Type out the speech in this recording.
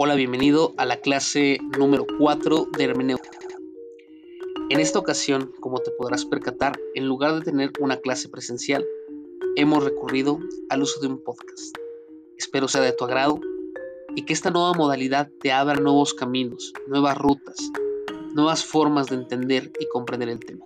Hola, bienvenido a la clase número 4 de hermenéutica. En esta ocasión, como te podrás percatar, en lugar de tener una clase presencial, hemos recurrido al uso de un podcast. Espero sea de tu agrado y que esta nueva modalidad te abra nuevos caminos, nuevas rutas, nuevas formas de entender y comprender el tema.